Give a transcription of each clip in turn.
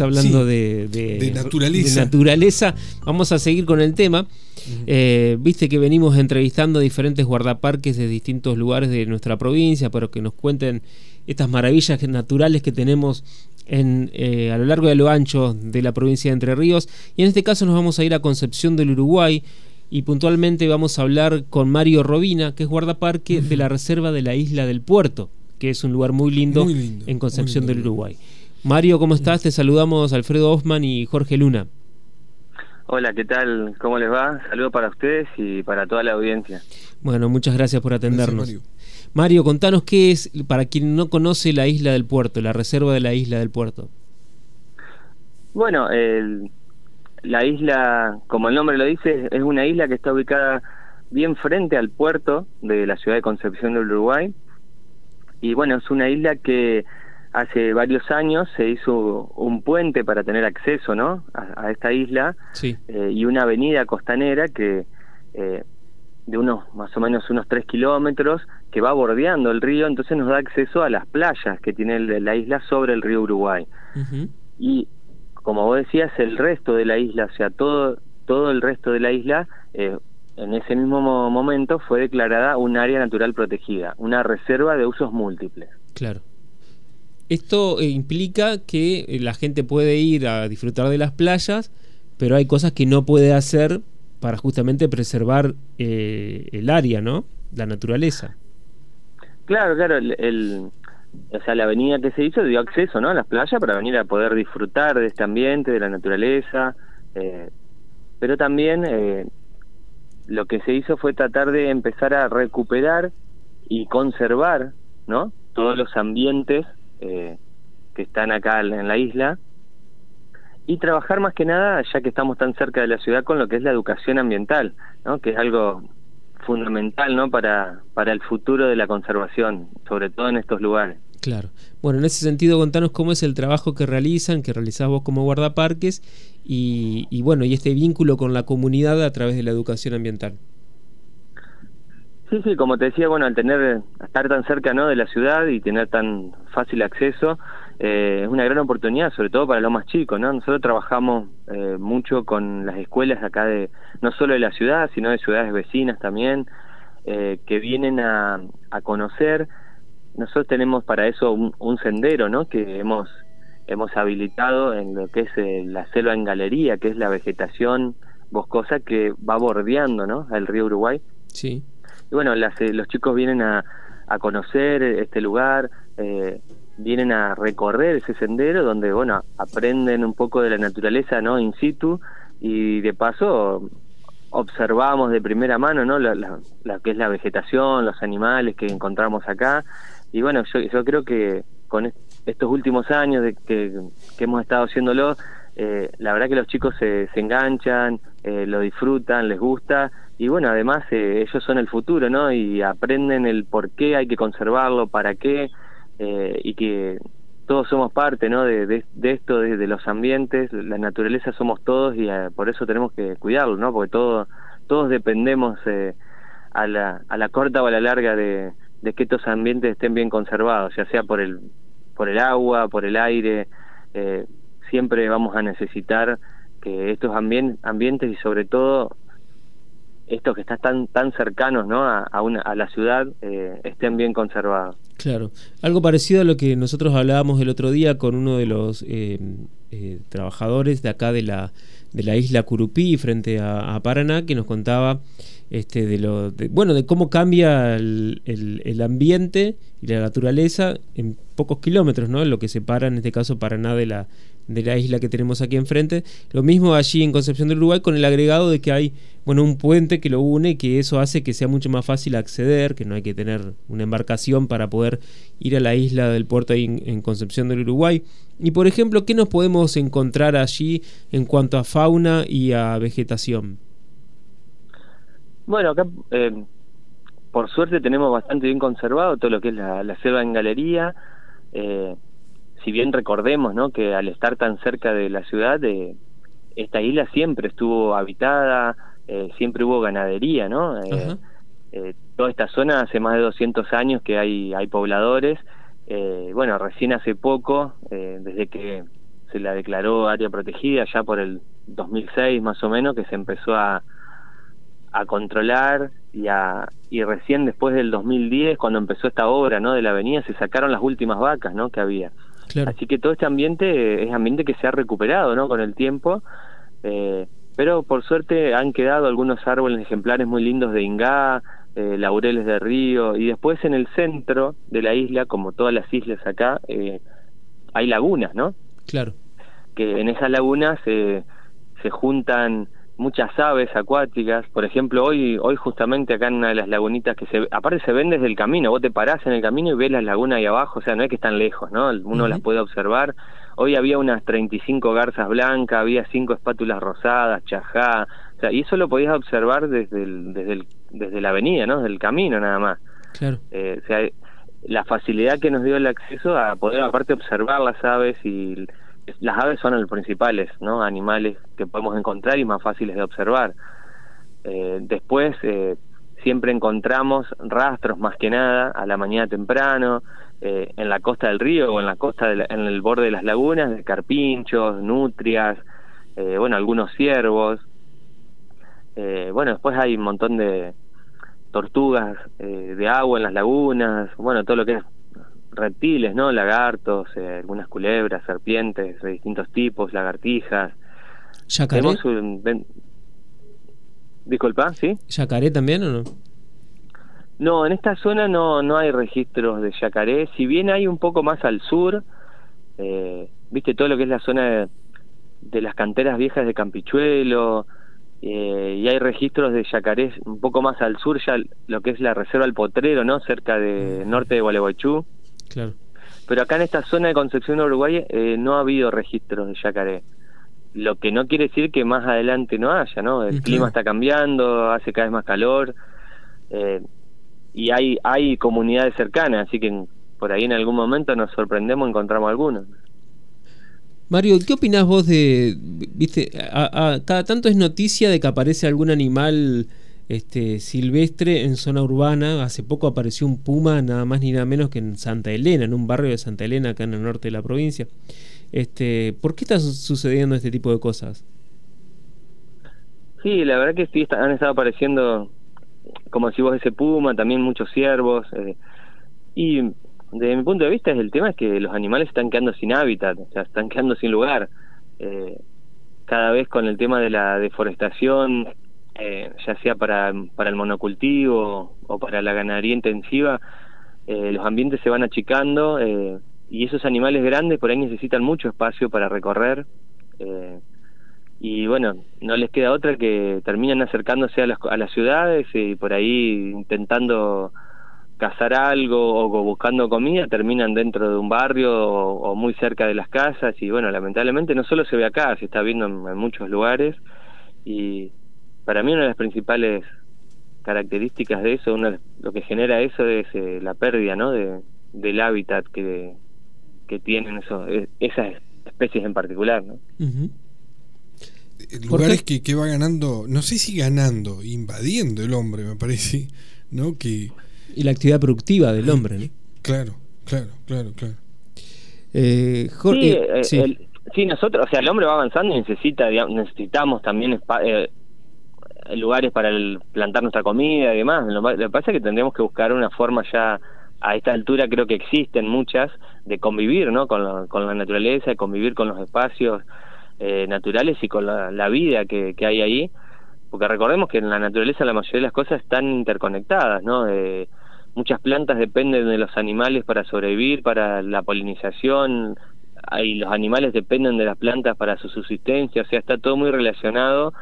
hablando de, naturaleza. Vamos a seguir con el tema. Eh, viste que venimos entrevistando a diferentes guardaparques de distintos lugares de nuestra provincia para que nos cuenten estas maravillas naturales que tenemos en, eh, a lo largo y a lo ancho de la provincia de Entre Ríos. Y en este caso nos vamos a ir a Concepción del Uruguay y puntualmente vamos a hablar con Mario Robina, que es guardaparque de la Reserva de la Isla del Puerto, que es un lugar muy lindo, en Concepción del Uruguay. Mario, ¿cómo estás? Te saludamos Alfredo Osman y Jorge Luna. Hola, ¿qué tal? ¿Cómo les va? Saludo para ustedes y para toda la audiencia. Bueno, muchas gracias por atendernos. Mario. contanos qué es, para quien no conoce la isla del puerto, la reserva de la isla del puerto. Bueno, la isla, como el nombre lo dice, es una isla que está ubicada bien frente al puerto de la ciudad de Concepción del Uruguay. Y bueno, es una isla que hace varios años se hizo un puente para tener acceso ¿no? a, esta isla eh, y una avenida costanera que eh, de unos más o menos unos tres kilómetros que va bordeando el río entonces nos da acceso a las playas que tiene la isla sobre el río Uruguay. Y como vos decías el resto de la isla o sea todo todo el resto de la isla eh, en ese mismo momento fue declarada un área natural protegida una reserva de usos múltiples. Claro esto eh, implica que eh, la gente puede ir a disfrutar de las playas, pero hay cosas que no puede hacer para justamente preservar eh, el área, ¿no? La naturaleza. Claro, claro. El, o sea, la avenida que se hizo dio acceso, ¿no? A las playas para venir a poder disfrutar de este ambiente, de la naturaleza. pero también lo que se hizo fue tratar de empezar a recuperar y conservar, ¿no? Todos los ambientes eh, que están acá en la isla y trabajar más que nada, ya que estamos tan cerca de la ciudad, con lo que es la educación ambiental, ¿no? que es algo fundamental ¿no? para, para el futuro de la conservación, sobre todo en estos lugares. Claro. Bueno, en ese sentido, contanos cómo es el trabajo que realizan, que realizás vos como guardaparques y, y bueno, y este vínculo con la comunidad a través de la educación ambiental. Sí, sí, como te decía, bueno, al tener, estar tan cerca ¿no? de la ciudad y tener tan fácil acceso, eh, es una gran oportunidad, sobre todo para los más chicos, ¿no? Nosotros trabajamos eh, mucho con las escuelas acá de, no solo de la ciudad, sino de ciudades vecinas también, eh, que vienen a, a, conocer. Nosotros tenemos para eso un, un, sendero, ¿no? Que hemos, hemos habilitado en lo que es la selva en galería, que es la vegetación boscosa que va bordeando, ¿no? El río Uruguay. Sí y bueno, eh, los chicos vienen a, conocer este lugar, eh, vienen a recorrer ese sendero donde, bueno, aprenden un poco de la naturaleza, ¿no? In situ y de paso observamos de primera mano, ¿no? La, que es la vegetación, los animales que encontramos acá. Y bueno, yo, yo creo que con estos últimos años de que, hemos estado haciéndolo, eh, la verdad que los chicos se, se enganchan, lo disfrutan, les gusta y bueno, además eh, ellos son el futuro, ¿no? Y aprenden el por qué hay que conservarlo, para qué, eh, y que todos somos parte, ¿no? De, de, esto, de, los ambientes, la naturaleza somos todos y eh, por eso tenemos que cuidarlo, ¿no? Porque todo, todos dependemos a, la, a la corta o a la larga de, de que estos ambientes estén bien conservados, ya sea por el, por el agua, por el aire, siempre vamos a necesitar que estos ambientes y sobre todo estos que están tan, tan cercanos ¿no? a, una, a la ciudad eh, estén bien conservados. Claro, algo parecido a lo que nosotros hablábamos el otro día con uno de los eh, eh, trabajadores de acá de la, de la isla Curupí frente a, Paraná, que nos contaba este, de lo, bueno, de cómo cambia el, el, ambiente y la naturaleza en pocos kilómetros, ¿no? Lo que separa en este caso Paraná de la, de la isla que tenemos aquí enfrente. Lo mismo allí en Concepción del Uruguay con el agregado de que hay bueno, un puente que lo une que eso hace que sea mucho más fácil acceder, que no hay que tener una embarcación para poder ir a la isla del puerto en, en Concepción del Uruguay. Y por ejemplo, ¿qué nos podemos encontrar allí en cuanto a fauna y a vegetación? Bueno, acá eh, por suerte tenemos bastante bien conservado todo lo que es la, la selva en galería. Eh, si bien recordemos ¿no? que al estar tan cerca de la ciudad, de esta isla siempre estuvo habitada, eh, siempre hubo ganadería, ¿no? Eh, eh, toda esta zona hace más de 200 años que hay, hay pobladores. bueno, recién hace poco, desde que se la declaró área protegida ya por el 2006 más o menos, que se empezó a, a controlar y, a, y recién después del 2010, cuando empezó esta obra ¿no? de la avenida, se sacaron las últimas vacas ¿no? que había. Así que todo este ambiente es ambiente que se ha recuperado ¿no? con el tiempo, eh, pero por suerte han quedado algunos árboles ejemplares muy lindos de Ingá, eh, laureles de río, y después en el centro de la isla, como todas las islas acá, eh, hay lagunas, ¿no? Claro. Que en esas lagunas se juntan muchas aves acuáticas. Por ejemplo, hoy hoy justamente acá en una de las lagunitas que se aparte se ven desde el camino, vos te parás en el camino y ves las lagunas ahí abajo, o sea, no es que están lejos, ¿no? Uno las puede observar. Hoy había unas 35 garzas blancas, había cinco espátulas rosadas, chajá, o sea, y eso lo podías observar desde el, desde el, desde la avenida, ¿no? Desde el camino nada más. Claro. Eh, o sea, la facilidad que nos dio el acceso a poder aparte observar las aves y las aves son los principales ¿no? animales que podemos encontrar y más fáciles de observar. Eh, después eh, siempre encontramos rastros más que nada a la mañana temprano, eh, en la costa del río o en la costa, en el borde de las lagunas, de carpinchos, nutrias, bueno, algunos ciervos. bueno, después hay un montón de tortugas de agua en las lagunas, bueno, todo lo que es reptiles, ¿no? Lagartos, eh, algunas culebras, serpientes de distintos tipos, lagartijas. ¿Yacaré? Disculpa, ¿sí? ¿Yacaré también o no? No, en esta zona no, no hay registros de yacaré, si bien hay un poco más al sur, eh, viste todo lo que es la zona de, las canteras viejas de Campichuelo, eh, y hay registros de yacarés un poco más al sur, ya lo que es la reserva del Potrero, ¿no? Cerca de norte de Gualeguaychú. Pero acá en esta zona de Concepción de Uruguay eh, no ha habido registros de yacaré. Lo que no quiere decir que más adelante no haya, ¿no? El clima está cambiando, hace cada vez más calor eh, y hay hay comunidades cercanas, así que por ahí en algún momento nos sorprendemos, encontramos algunos. Mario, ¿qué opinás vos de, viste, cada tanto es noticia de que aparece algún animal este, silvestre en zona urbana. Hace poco apareció un puma, nada más ni nada menos que en Santa Elena, en un barrio de Santa Elena, acá en el norte de la provincia. Este, ¿Por qué está sucediendo este tipo de cosas? Sí, la verdad que sí, han estado apareciendo, como si vos, ese puma, también muchos ciervos. Eh, y desde mi punto de vista, el tema es que los animales están quedando sin hábitat, o sea, están quedando sin lugar. Eh, cada vez con el tema de la deforestación, eh, ya sea para, para el monocultivo o para la ganadería intensiva, eh, los ambientes se van achicando eh, y esos animales grandes por ahí necesitan mucho espacio para recorrer y bueno, no les queda otra que terminan acercándose a las, a las ciudades y por ahí intentando cazar algo o buscando comida, terminan dentro de un barrio o, muy cerca de las casas y bueno, lamentablemente no solo se ve acá, se está viendo en muchos lugares y para mí una de las principales características de eso, una, lo que genera eso es eh, la pérdida ¿no? de, del hábitat que, que tienen eso, esas especies en particular. ¿no? Lugares que, que va ganando, no sé si ganando, invadiendo el hombre, me parece, ¿no? Que... Y la actividad productiva del hombre, ¿no? Claro, claro, claro, claro. Eh, sí, eh, sí. nosotros, o sea, el hombre va avanzando y necesita, necesitamos también eh, lugares para plantar nuestra comida y demás. Lo, que pasa es que tendríamos que buscar una forma ya, a esta altura creo que existen muchas, de convivir ¿no? con, la, con la naturaleza, convivir con los espacios eh, naturales y con la, vida que, que, hay ahí. Porque recordemos que en la naturaleza la mayoría de las cosas están interconectadas, ¿no? Eh, muchas plantas dependen de los animales para sobrevivir, para la polinización, y los animales dependen de las plantas para su subsistencia, o sea, está todo muy relacionado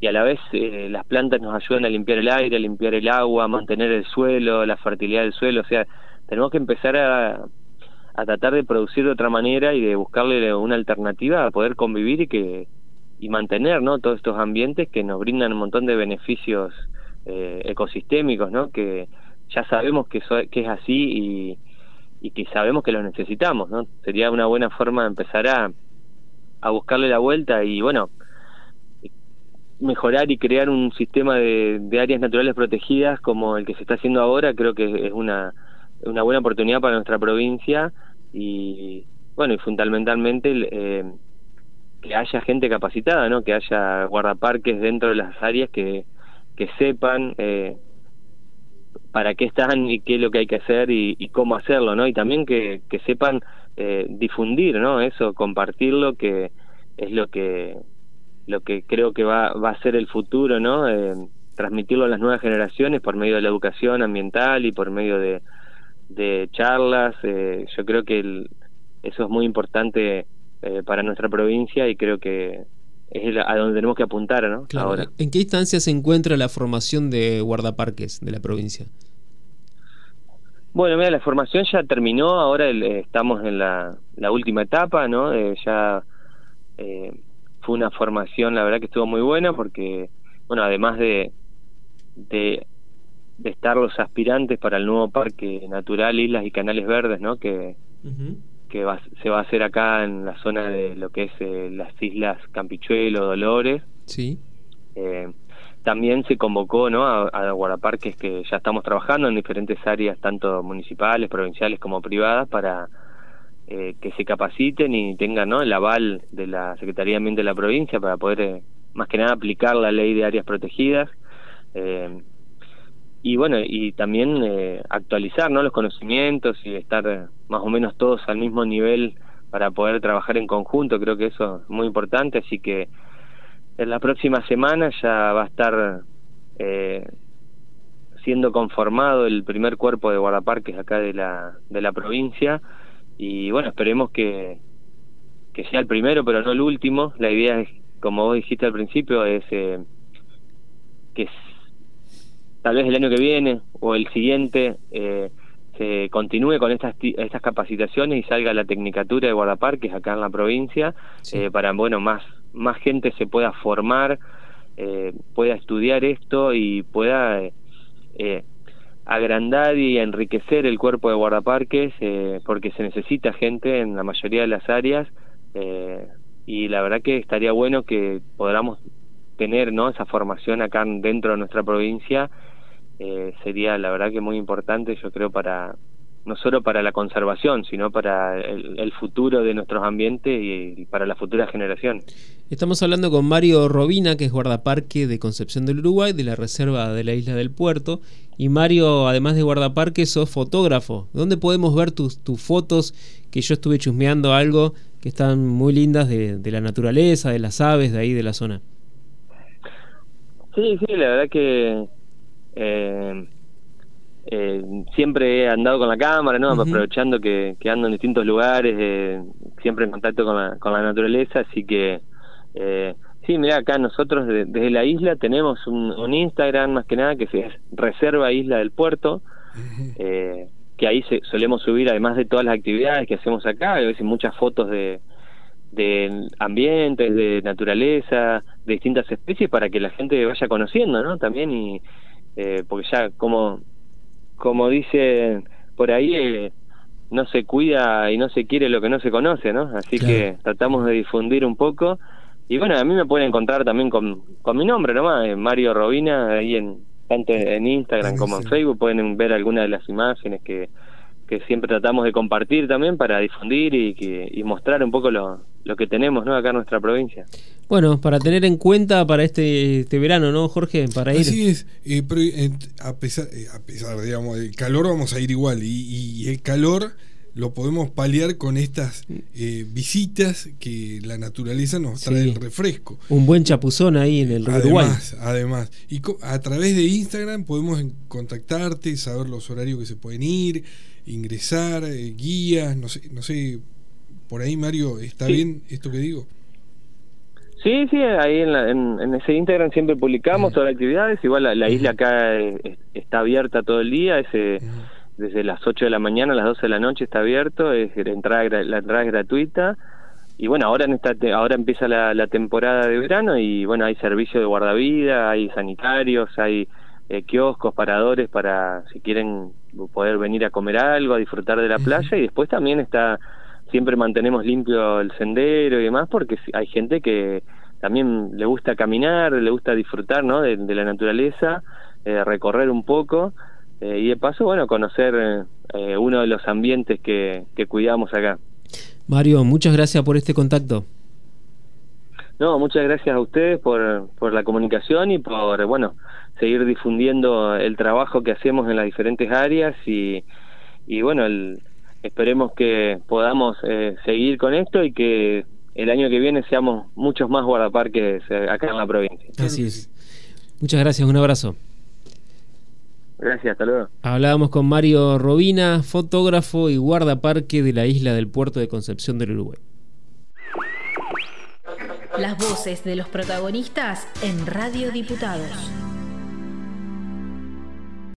y a la vez eh, las plantas nos ayudan a limpiar el aire, a limpiar el agua, a mantener el suelo, la fertilidad del suelo, o sea, tenemos que empezar a, a tratar de producir de otra manera y de buscarle una alternativa a poder convivir y que y mantener no todos estos ambientes que nos brindan un montón de beneficios eh, ecosistémicos no que ya sabemos que, que es así y, y que sabemos que los necesitamos no sería una buena forma de empezar a a buscarle la vuelta y bueno mejorar y crear un sistema de, áreas naturales protegidas como el que se está haciendo ahora creo que es una, una buena oportunidad para nuestra provincia y bueno y fundamentalmente eh, que haya gente capacitada, ¿no? Que haya guardaparques dentro de las áreas que, que sepan eh, para qué están y qué es lo que hay que hacer y, cómo hacerlo, ¿no? Y también que, que sepan eh, difundir, ¿no? Eso, compartirlo, que es lo que lo que creo que va, va a ser el futuro, ¿no? Eh, transmitirlo a las nuevas generaciones por medio de la educación ambiental y por medio de, de charlas. Eh, yo creo que eso es muy importante eh, para nuestra provincia y creo que es a donde tenemos que apuntar ¿no? ahora. ¿En qué instancia se encuentra la formación de guardaparques de la provincia? Bueno, mira, la formación ya terminó, ahora estamos en la, última etapa, ¿no? Eh, ya fue una formación, la verdad que estuvo muy buena porque, bueno, además de, de de estar los aspirantes para el nuevo Parque Natural Islas y Canales Verdes, ¿no? Que, que se va a hacer acá en la zona de lo que es eh, las Islas Campichuelo, Dolores. Sí. Eh, también se convocó ¿no? a, guardaparques que ya estamos trabajando en diferentes áreas, tanto municipales, provinciales como privadas, para eh, que se capaciten y tengan ¿no? el aval de la Secretaría de Ambiente de la provincia para poder, más que nada, aplicar la ley de áreas protegidas. Eh, y bueno, y también eh, actualizar ¿no? los conocimientos y estar más o menos todos al mismo nivel para poder trabajar en conjunto, creo que eso es muy importante, así que en la próxima semana ya va a estar eh, siendo conformado el primer cuerpo de guardaparques acá de la, de la provincia y bueno, esperemos que, que sea el primero, pero no el último. La idea es, como vos dijiste al principio, es eh, que tal vez el año que viene o el siguiente eh, se continúe con estas estas capacitaciones y salga la tecnicatura de guardaparques acá en la provincia eh, para bueno más más gente se pueda formar eh, pueda estudiar esto y pueda agrandar y enriquecer el cuerpo de guardaparques porque se necesita gente en la mayoría de las áreas y la verdad que estaría bueno que podamos tener no esa formación acá dentro de nuestra provincia eh, sería la verdad que muy importante, yo creo, para no solo para la conservación, sino para el, futuro de nuestros ambientes y, para la futura generación. Estamos hablando con Mario Robina, que es guardaparque de Concepción del Uruguay, de la Reserva de la Isla del Puerto. Y Mario, además de guardaparque, sos fotógrafo. ¿Dónde podemos ver tus, tus fotos? Que yo estuve chusmeando algo que están muy lindas de, de la naturaleza, de las aves de ahí de la zona. Sí, sí, la verdad que eh, eh, siempre he andado con la cámara, ¿no? Aprovechando que, ando en distintos lugares, eh, siempre en contacto con la, con la naturaleza, así que eh, sí, mira, acá nosotros desde la isla tenemos un, Instagram más que nada que es Reserva Isla del Puerto, eh, que ahí se, solemos subir además de todas las actividades que hacemos acá, a veces muchas fotos de, de ambientes, de naturaleza, de distintas especies para que la gente vaya conociendo, ¿no? También y eh, porque ya como, como dice por ahí, eh, no se cuida y no se quiere lo que no se conoce, ¿no? Así que tratamos de difundir un poco. Y bueno, a mí me pueden encontrar también con, con mi nombre nomás, eh, Mario Robina, ahí en tanto en Instagram como en Facebook, pueden ver algunas de las imágenes que, que siempre tratamos de compartir también para difundir y, que, y mostrar un poco lo, lo que tenemos ¿no? acá en nuestra provincia. Bueno, para tener en cuenta para este, este verano, ¿no, Jorge? Para ir. Así es, eh, eh, a, pesar, eh, a pesar, digamos, del calor vamos a ir igual y, el calor lo podemos paliar con estas visitas que la naturaleza nos trae el refresco. Un buen chapuzón ahí en el río además, Además, y a través de Instagram podemos contactarte, saber los horarios que se pueden ir, ingresar, guías, no sé, no sé, por ahí Mario, ¿está bien esto que digo? Sí, sí, ahí en, ese Instagram siempre publicamos todas las actividades. Igual la, isla acá está abierta todo el día, ese, desde las 8 de la mañana a las 12 de la noche está abierto, es, la, entrada, la entrada es gratuita. Y bueno, ahora en esta ahora empieza la, temporada de verano y bueno, hay servicio de guardavida, hay sanitarios, hay eh, kioscos, paradores para si quieren poder venir a comer algo, a disfrutar de la playa y después también está siempre mantenemos limpio el sendero y demás porque hay gente que también le gusta caminar, le gusta disfrutar ¿no? de, la naturaleza, eh, recorrer un poco eh, y de paso, bueno, conocer eh, uno de los ambientes que, que cuidamos acá. Mario, muchas gracias por este contacto. No, muchas gracias a ustedes por, por la comunicación y por, bueno, seguir difundiendo el trabajo que hacemos en las diferentes áreas y, y bueno, el, esperemos que podamos eh, seguir con esto y que el año que viene seamos muchos más guardaparques eh, acá en la provincia. Así es. Muchas gracias, un abrazo. Gracias, hasta luego. Hablábamos con Mario Robina, fotógrafo y guardaparque de la isla del puerto de Concepción del Uruguay. Las voces de los protagonistas en Radio Diputados.